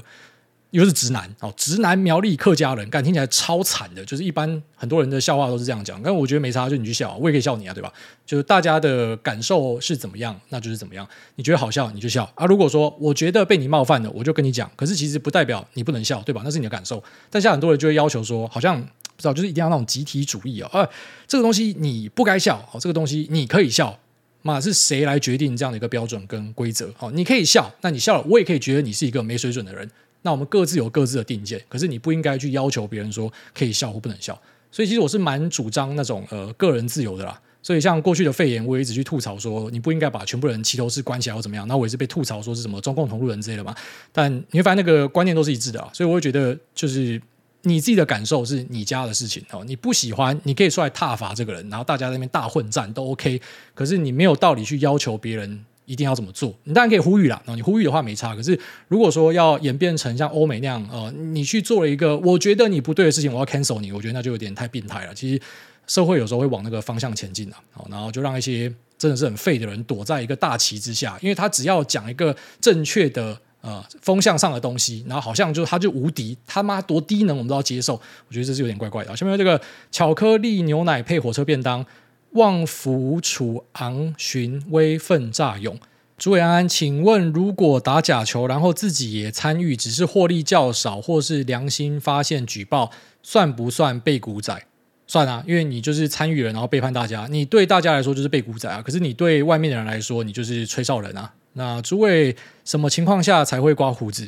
又是直男哦，直男苗栗客家人，感听起来超惨的。就是一般很多人的笑话都是这样讲，但我觉得没差，就你去笑，我也可以笑你啊，对吧？就是大家的感受是怎么样，那就是怎么样。你觉得好笑你就笑啊。如果说我觉得被你冒犯了，我就跟你讲。可是其实不代表你不能笑，对吧？那是你的感受。但像很多人就会要求说，好像不知道，就是一定要那种集体主义啊。呃，这个东西你不该笑哦，这个东西你可以笑。嘛，是谁来决定这样的一个标准跟规则？哦，你可以笑，那你笑了，我也可以觉得你是一个没水准的人。那我们各自有各自的定见，可是你不应该去要求别人说可以笑或不能笑。所以其实我是蛮主张那种呃个人自由的啦。所以像过去的肺炎，我也一直去吐槽说你不应该把全部人齐头式关起来或怎么样。那我也是被吐槽说是什么中共同路人之类的嘛。但你会发现那个观念都是一致的啊。所以我会觉得就是你自己的感受是你家的事情哦。你不喜欢，你可以出来挞伐这个人，然后大家在那边大混战都 OK。可是你没有道理去要求别人。一定要怎么做？你当然可以呼吁啦。你呼吁的话没差。可是如果说要演变成像欧美那样，呃，你去做了一个我觉得你不对的事情，我要 cancel 你，我觉得那就有点太病态了。其实社会有时候会往那个方向前进了，然后就让一些真的是很废的人躲在一个大旗之下，因为他只要讲一个正确的呃风向上的东西，然后好像就他就无敌，他妈多低能我们都要接受。我觉得这是有点怪怪的。下面这个巧克力牛奶配火车便当。望福楚昂寻威奋乍勇，诸位安安，请问如果打假球，然后自己也参与，只是获利较少，或是良心发现举报，算不算背骨仔？算啊，因为你就是参与人，然后背叛大家，你对大家来说就是背骨仔啊。可是你对外面的人来说，你就是吹哨人啊。那诸位什么情况下才会刮胡子？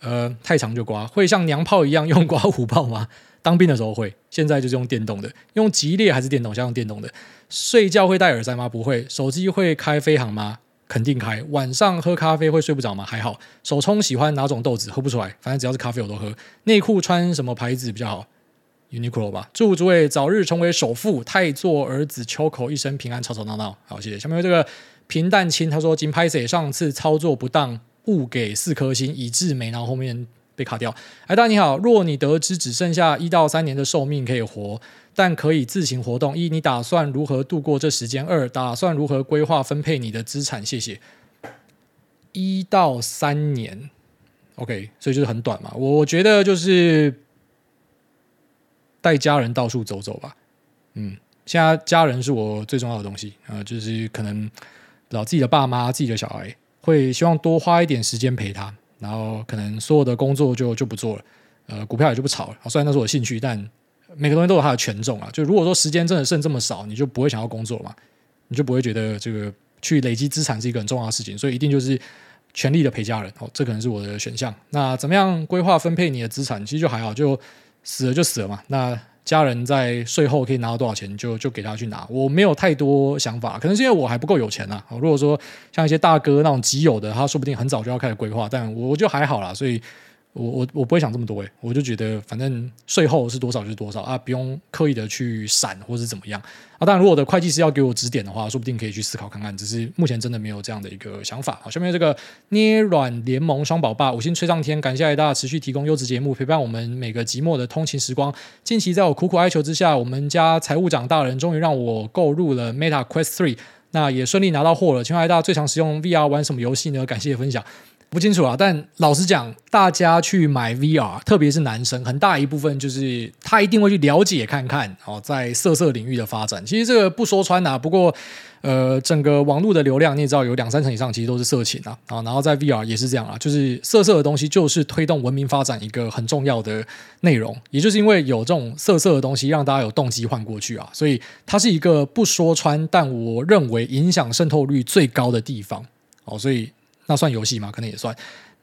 呃，太长就刮，会像娘炮一样用刮胡泡吗？当兵的时候会，现在就是用电动的，用吉列还是电动？像用电动的。睡觉会戴耳塞吗？不会。手机会开飞航吗？肯定开。晚上喝咖啡会睡不着吗？还好。手冲喜欢哪种豆子？喝不出来，反正只要是咖啡我都喝。内裤穿什么牌子比较好？Uniqlo 吧。祝诸位早日成为首富，太座儿子秋口一生平安，吵吵闹闹。好，谢谢。下面这个平淡清，他说金拍谢上次操作不当，误给四颗星，以致没，然后后面被卡掉。哎，大家你好，若你得知只剩下一到三年的寿命可以活。但可以自行活动。一，你打算如何度过这时间？二，打算如何规划分配你的资产？谢谢。一到三年，OK，所以就是很短嘛。我觉得就是带家人到处走走吧。嗯，现在家人是我最重要的东西啊，就是可能老自己的爸妈、自己的小孩，会希望多花一点时间陪他，然后可能所有的工作就就不做了，呃，股票也就不炒了。虽然那是我兴趣，但每个东西都有它的权重啊，就如果说时间真的剩这么少，你就不会想要工作嘛，你就不会觉得这个去累积资产是一个很重要的事情，所以一定就是全力的陪家人哦，这可能是我的选项。那怎么样规划分配你的资产？其实就还好，就死了就死了嘛。那家人在税后可以拿到多少钱，就就给他去拿。我没有太多想法，可能是因为我还不够有钱啊。如果说像一些大哥那种极有的，他说不定很早就要开始规划，但我就还好啦，所以。我我我不会想这么多诶，我就觉得反正税后是多少就是多少啊，不用刻意的去闪或是怎么样啊。当然，如果我的会计师要给我指点的话，说不定可以去思考看看。只是目前真的没有这样的一个想法。好，下面这个捏软联盟双宝爸五星吹上天，感谢大家持续提供优质节目，陪伴我们每个寂寞的通勤时光。近期在我苦苦哀求之下，我们家财务长大人终于让我购入了 Meta Quest Three，那也顺利拿到货了。请问爱大最常使用 VR 玩什么游戏呢？感谢分享。不清楚啊，但老实讲，大家去买 VR，特别是男生，很大一部分就是他一定会去了解看看哦，在色色领域的发展。其实这个不说穿呐，不过呃，整个网络的流量你也知道，有两三成以上其实都是色情啊啊，然后在 VR 也是这样啊，就是色色的东西就是推动文明发展一个很重要的内容。也就是因为有这种色色的东西，让大家有动机换过去啊，所以它是一个不说穿，但我认为影响渗透率最高的地方哦，所以。那算游戏吗？可能也算。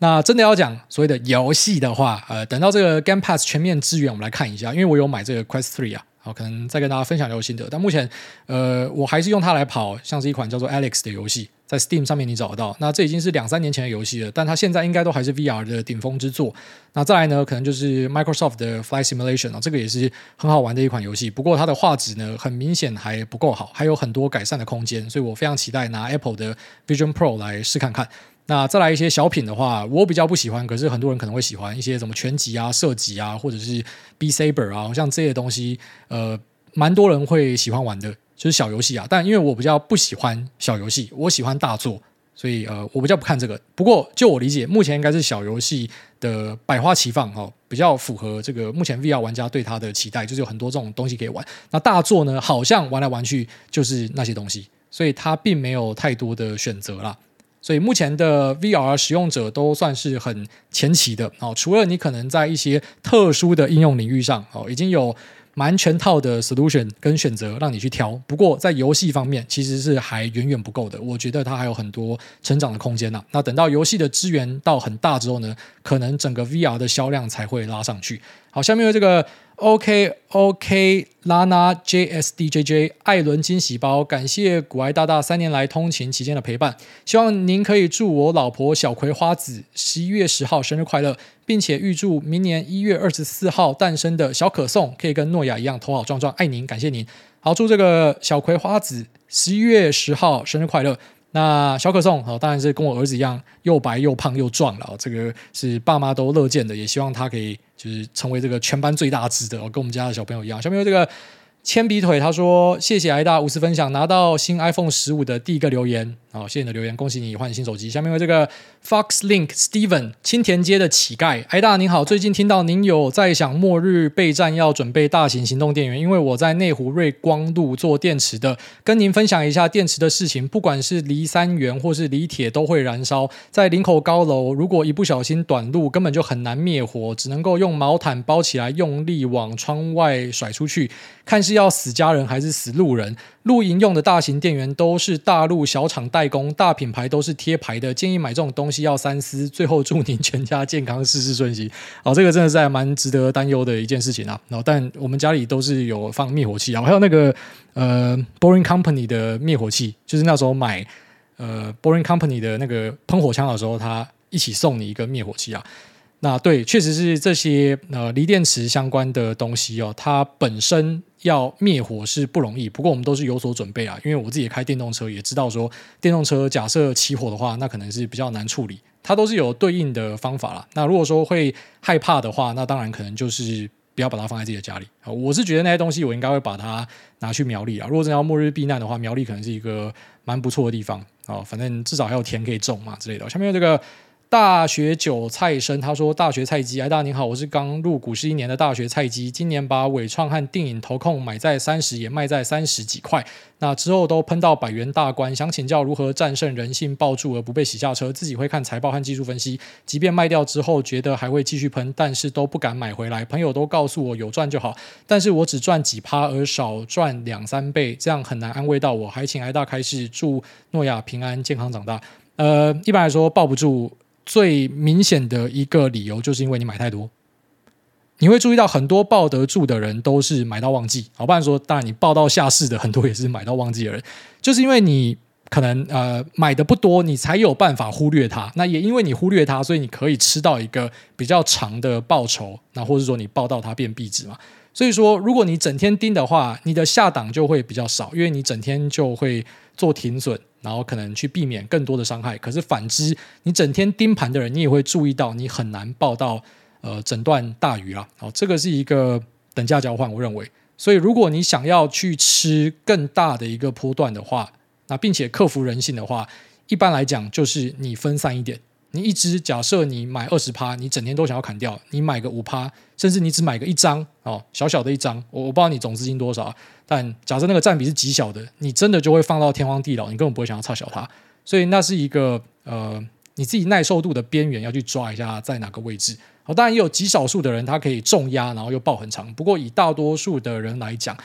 那真的要讲所谓的游戏的话，呃，等到这个 Game Pass 全面支援，我们来看一下。因为我有买这个 Quest 3啊，好，可能再跟大家分享一下心得。但目前，呃，我还是用它来跑，像是一款叫做 Alex 的游戏，在 Steam 上面你找得到。那这已经是两三年前的游戏了，但它现在应该都还是 VR 的顶峰之作。那再来呢，可能就是 Microsoft 的 Flight Simulation 啊，这个也是很好玩的一款游戏。不过它的画质呢，很明显还不够好，还有很多改善的空间。所以我非常期待拿 Apple 的 Vision Pro 来试看看。那再来一些小品的话，我比较不喜欢，可是很多人可能会喜欢一些什么拳击啊、射击啊，或者是 B Saber 啊，像这些东西，呃，蛮多人会喜欢玩的，就是小游戏啊。但因为我比较不喜欢小游戏，我喜欢大作，所以呃，我比较不看这个。不过就我理解，目前应该是小游戏的百花齐放哦，比较符合这个目前 VR 玩家对它的期待，就是有很多这种东西可以玩。那大作呢，好像玩来玩去就是那些东西，所以它并没有太多的选择啦。所以目前的 VR 使用者都算是很前期的哦，除了你可能在一些特殊的应用领域上哦，已经有蛮全套的 solution 跟选择让你去挑。不过在游戏方面，其实是还远远不够的。我觉得它还有很多成长的空间呢。那等到游戏的资源到很大之后呢，可能整个 VR 的销量才会拉上去。好，下面有这个。OK OK Lana JSDJJ 艾伦惊喜包，感谢股癌大大三年来通勤期间的陪伴，希望您可以祝我老婆小葵花子十一月十号生日快乐，并且预祝明年一月二十四号诞生的小可颂可以跟诺亚一样头好壮壮，爱您，感谢您。好，祝这个小葵花子十一月十号生日快乐。那小可颂哦，当然是跟我儿子一样又白又胖又壮了，这个是爸妈都乐见的，也希望他可以就是成为这个全班最大只的哦，跟我们家的小朋友一样。小朋友这个。铅笔腿他说：“谢谢癌大无私分享，拿到新 iPhone 十五的第一个留言，好，谢谢你的留言，恭喜你换新手机。下面为这个 Fox Link Steven 青田街的乞丐，癌大您好，最近听到您有在想末日备战要准备大型行动电源，因为我在内湖瑞光路做电池的，跟您分享一下电池的事情，不管是锂三元或是锂铁都会燃烧，在林口高楼，如果一不小心短路，根本就很难灭火，只能够用毛毯包起来，用力往窗外甩出去。”看是要死家人还是死路人？露营用的大型电源都是大陆小厂代工，大品牌都是贴牌的，建议买这种东西要三思。最后祝您全家健康，事事顺心。好，这个真的是还蛮值得担忧的一件事情啊。然后，但我们家里都是有放灭火器啊，还有那个呃，Boring Company 的灭火器，就是那时候买呃 Boring Company 的那个喷火枪的时候，他一起送你一个灭火器啊。那对，确实是这些呃锂电池相关的东西哦，它本身要灭火是不容易。不过我们都是有所准备啊，因为我自己开电动车，也知道说电动车假设起火的话，那可能是比较难处理。它都是有对应的方法啦。那如果说会害怕的话，那当然可能就是不要把它放在自己的家里啊。我是觉得那些东西我应该会把它拿去苗栗啊。如果真要末日避难的话，苗栗可能是一个蛮不错的地方啊。反正至少还有田可以种嘛之类的。下面这个。大学韭菜生他说：“大学菜鸡，哎，大您好，我是刚入股市一年的大学菜鸡，今年把伟创和定影投控买在三十，也卖在三十几块，那之后都喷到百元大关，想请教如何战胜人性抱住而不被洗下车？自己会看财报和技术分析，即便卖掉之后觉得还会继续喷，但是都不敢买回来。朋友都告诉我有赚就好，但是我只赚几趴而少赚两三倍，这样很难安慰到我。还请癌大开示，祝诺亚平安健康长大。呃，一般来说抱不住。”最明显的一个理由，就是因为你买太多，你会注意到很多抱得住的人都是买到旺季。好，不然说，当然你抱到下市的很多也是买到旺季的人，就是因为你可能呃买的不多，你才有办法忽略它。那也因为你忽略它，所以你可以吃到一个比较长的报酬，那或者说你报到它变壁纸嘛。所以说，如果你整天盯的话，你的下档就会比较少，因为你整天就会做停损。然后可能去避免更多的伤害，可是反之，你整天盯盘的人，你也会注意到你很难抱到呃整段大鱼啊。好，这个是一个等价交换，我认为。所以如果你想要去吃更大的一个波段的话，那并且克服人性的话，一般来讲就是你分散一点。你一支假设你买二十趴，你整天都想要砍掉，你买个五趴，甚至你只买个一张哦，小小的一张，我我不知道你总资金多少，但假设那个占比是极小的，你真的就会放到天荒地老，你根本不会想要插小它，所以那是一个呃你自己耐受度的边缘要去抓一下在哪个位置。好，当然也有极少数的人他可以重压，然后又抱很长，不过以大多数的人来讲。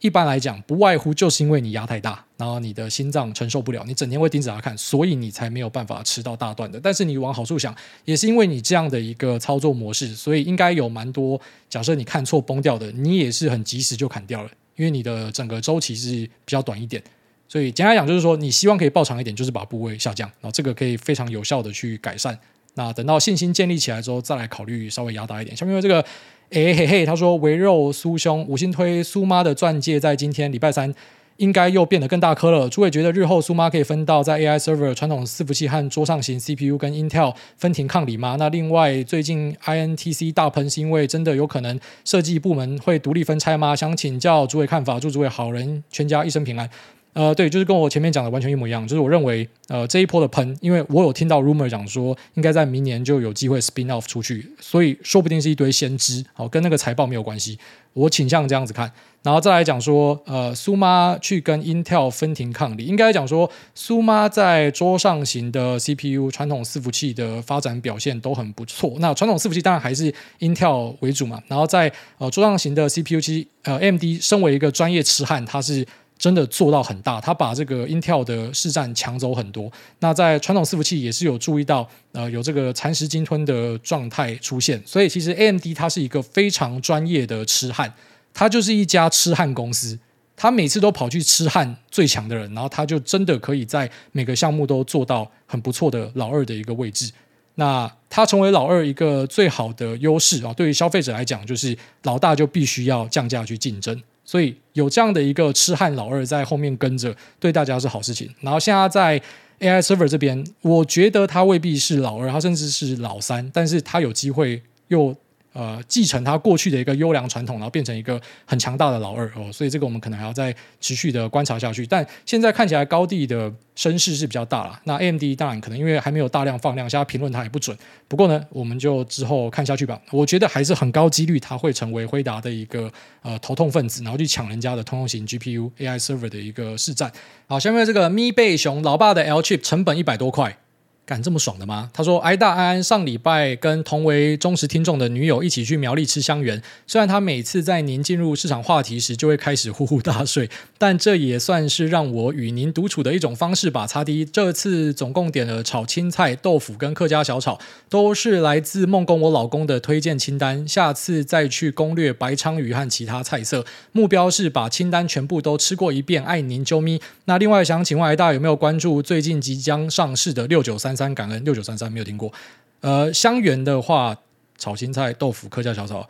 一般来讲，不外乎就是因为你压太大，然后你的心脏承受不了，你整天会盯着它看，所以你才没有办法吃到大段的。但是你往好处想，也是因为你这样的一个操作模式，所以应该有蛮多。假设你看错崩掉的，你也是很及时就砍掉了，因为你的整个周期是比较短一点。所以简单讲就是说，你希望可以抱长一点，就是把部位下降，然后这个可以非常有效的去改善。那等到信心建立起来之后，再来考虑稍微压大一点。下面这个。哎嘿嘿，他说围肉酥胸五星推苏妈的钻戒在今天礼拜三应该又变得更大颗了。诸位觉得日后苏妈可以分到在 AI server 传统伺服器和桌上型 CPU 跟 Intel 分庭抗礼吗？那另外最近 INTC 大喷是因为真的有可能设计部门会独立分拆吗？想请教诸位看法，祝诸位好人全家一生平安。呃，对，就是跟我前面讲的完全一模一样。就是我认为，呃，这一波的喷，因为我有听到 rumor 讲说，应该在明年就有机会 spin off 出去，所以说不定是一堆先知，好，跟那个财报没有关系。我倾向这样子看，然后再来讲说，呃，苏妈去跟 Intel 分庭抗礼，应该讲说，苏妈在桌上型的 CPU 传统伺服器的发展表现都很不错。那传统伺服器当然还是 Intel 为主嘛，然后在呃桌上型的 CPU 其实呃 AMD 身为一个专业痴汉，它是。真的做到很大，他把这个 Intel 的市占抢走很多。那在传统伺服器也是有注意到，呃，有这个蚕食鲸吞的状态出现。所以其实 AMD 它是一个非常专业的痴汉，他就是一家痴汉公司。他每次都跑去痴汉最强的人，然后他就真的可以在每个项目都做到很不错的老二的一个位置。那他成为老二一个最好的优势啊，对于消费者来讲，就是老大就必须要降价去竞争。所以有这样的一个痴汉老二在后面跟着，对大家是好事情。然后现在在 AI server 这边，我觉得他未必是老二，他甚至是老三，但是他有机会又。呃，继承他过去的一个优良传统，然后变成一个很强大的老二哦，所以这个我们可能还要再持续的观察下去。但现在看起来高地的声势是比较大了。那 AMD 当然可能因为还没有大量放量，现在评论它也不准。不过呢，我们就之后看下去吧。我觉得还是很高几率它会成为辉达的一个呃头痛分子，然后去抢人家的通用型 GPU AI server 的一个市占。好，下面这个咪贝熊老爸的 L chip 成本一百多块。敢这么爽的吗？他说：“挨大安安上礼拜跟同为忠实听众的女友一起去苗栗吃香园。虽然他每次在您进入市场话题时就会开始呼呼大睡，但这也算是让我与您独处的一种方式吧。擦滴，这次总共点了炒青菜、豆腐跟客家小炒，都是来自梦工我老公的推荐清单。下次再去攻略白鲳鱼和其他菜色，目标是把清单全部都吃过一遍。爱您啾咪。那另外想请问挨大有没有关注最近即将上市的六九三？”三感恩六九三三没有听过，呃，香圆的话，炒青菜、豆腐、客家小炒，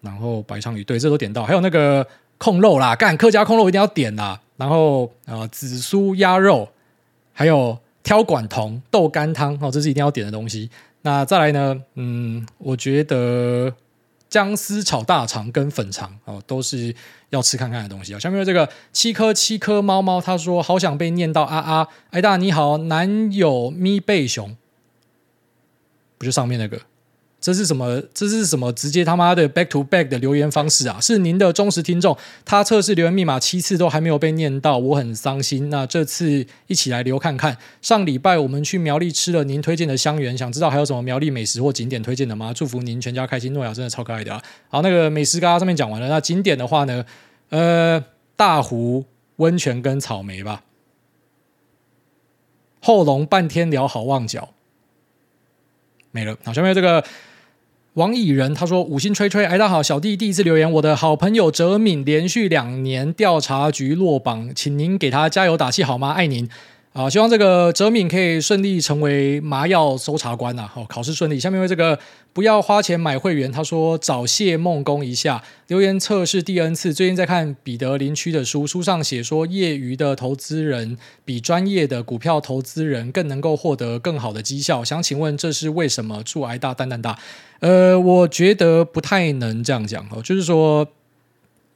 然后白鲳鱼，对，这都点到，还有那个控肉啦，干客家控肉一定要点啦，然后呃紫苏鸭肉，还有挑管筒豆干汤哦，这是一定要点的东西。那再来呢，嗯，我觉得姜丝炒大肠跟粉肠哦，都是。要吃看看的东西啊！下面有这个七颗七颗猫猫，他说好想被念到啊啊！哎大你好，男友咪贝熊，不就上面那个？这是什么？这是什么？直接他妈的 back to back 的留言方式啊！是您的忠实听众，他测试留言密码七次都还没有被念到，我很伤心。那这次一起来留看看。上礼拜我们去苗栗吃了您推荐的香园，想知道还有什么苗栗美食或景点推荐的吗？祝福您全家开心。诺亚真的超可爱的啊！好，那个美食刚刚上面讲完了，那景点的话呢？呃，大湖温泉跟草莓吧。后龙半天聊好望角，没了。好，下面这个。王蚁人他说：“五星吹吹，哎，大家好，小弟第一次留言。我的好朋友哲敏连续两年调查局落榜，请您给他加油打气好吗？爱您啊！希望这个哲敏可以顺利成为麻药搜查官呐。好，考试顺利。下面为这个。”不要花钱买会员。他说找谢梦工一下留言测试第 N 次。最近在看彼得林区的书，书上写说业余的投资人比专业的股票投资人更能够获得更好的绩效。想请问这是为什么？祝挨大蛋蛋大。呃，我觉得不太能这样讲哦，就是说，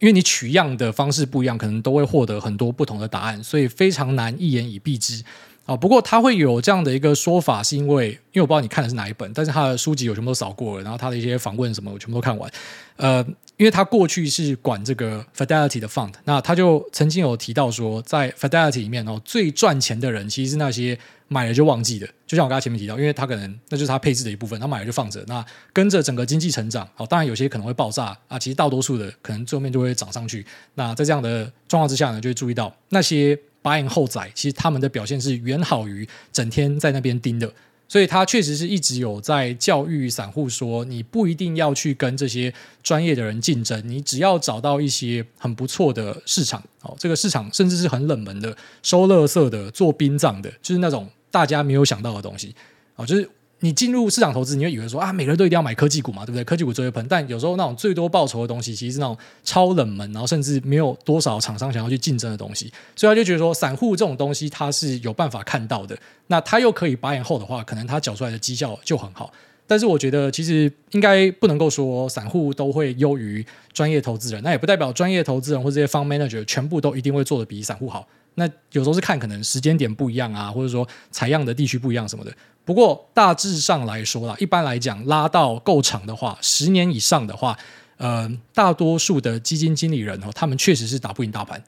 因为你取样的方式不一样，可能都会获得很多不同的答案，所以非常难一言以蔽之。啊，不过他会有这样的一个说法，是因为因为我不知道你看的是哪一本，但是他的书籍我全部都扫过了，然后他的一些访问什么我全部都看完。呃，因为他过去是管这个 Fidelity 的 fund，那他就曾经有提到说，在 Fidelity 里面哦，最赚钱的人其实是那些买了就忘记的，就像我刚才前面提到，因为他可能那就是他配置的一部分，他买了就放着，那跟着整个经济成长，哦，当然有些可能会爆炸啊，其实大多数的可能最后面就会涨上去。那在这样的状况之下呢，就会注意到那些。buying 后仔，其实他们的表现是远好于整天在那边盯的，所以他确实是一直有在教育散户说，你不一定要去跟这些专业的人竞争，你只要找到一些很不错的市场，哦，这个市场甚至是很冷门的，收垃圾的、做殡葬的，就是那种大家没有想到的东西，哦，就是你进入市场投资，你会以为说啊，每个人都一定要买科技股嘛，对不对？科技股最会喷，但有时候那种最多报酬的东西，其实是那种超冷门，然后甚至没有多少厂商想要去竞争的东西。所以他就觉得说，散户这种东西他是有办法看到的，那他又可以八年后的话，可能他缴出来的绩效就很好。但是我觉得，其实应该不能够说散户都会优于专业投资人，那也不代表专业投资人或这些 fund manager 全部都一定会做得比散户好。那有时候是看可能时间点不一样啊，或者说采样的地区不一样什么的。不过大致上来说啦，一般来讲拉到够长的话，十年以上的话，呃，大多数的基金经理人哦，他们确实是打不赢大盘。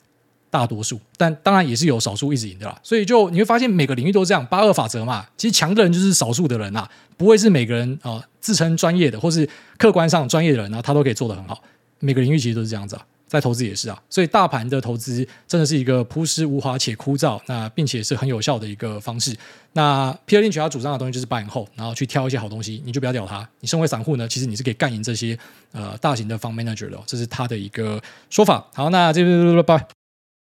大多数，但当然也是有少数一直赢的啦。所以就你会发现每个领域都这样，八二法则嘛。其实强的人就是少数的人啊，不会是每个人啊、自称专业的或是客观上专业的人啊，他都可以做得很好。每个领域其实都是这样子啊，在投资也是啊。所以大盘的投资真的是一个朴实无华且枯燥，那并且是很有效的一个方式。那 Peter Lynch 他主张的东西就是 buy and hold，然后去挑一些好东西，你就不要屌他。你身为散户呢，其实你是可以干赢这些呃大型的 fund manager 的，这是他的一个说法。好，那这边拜拜。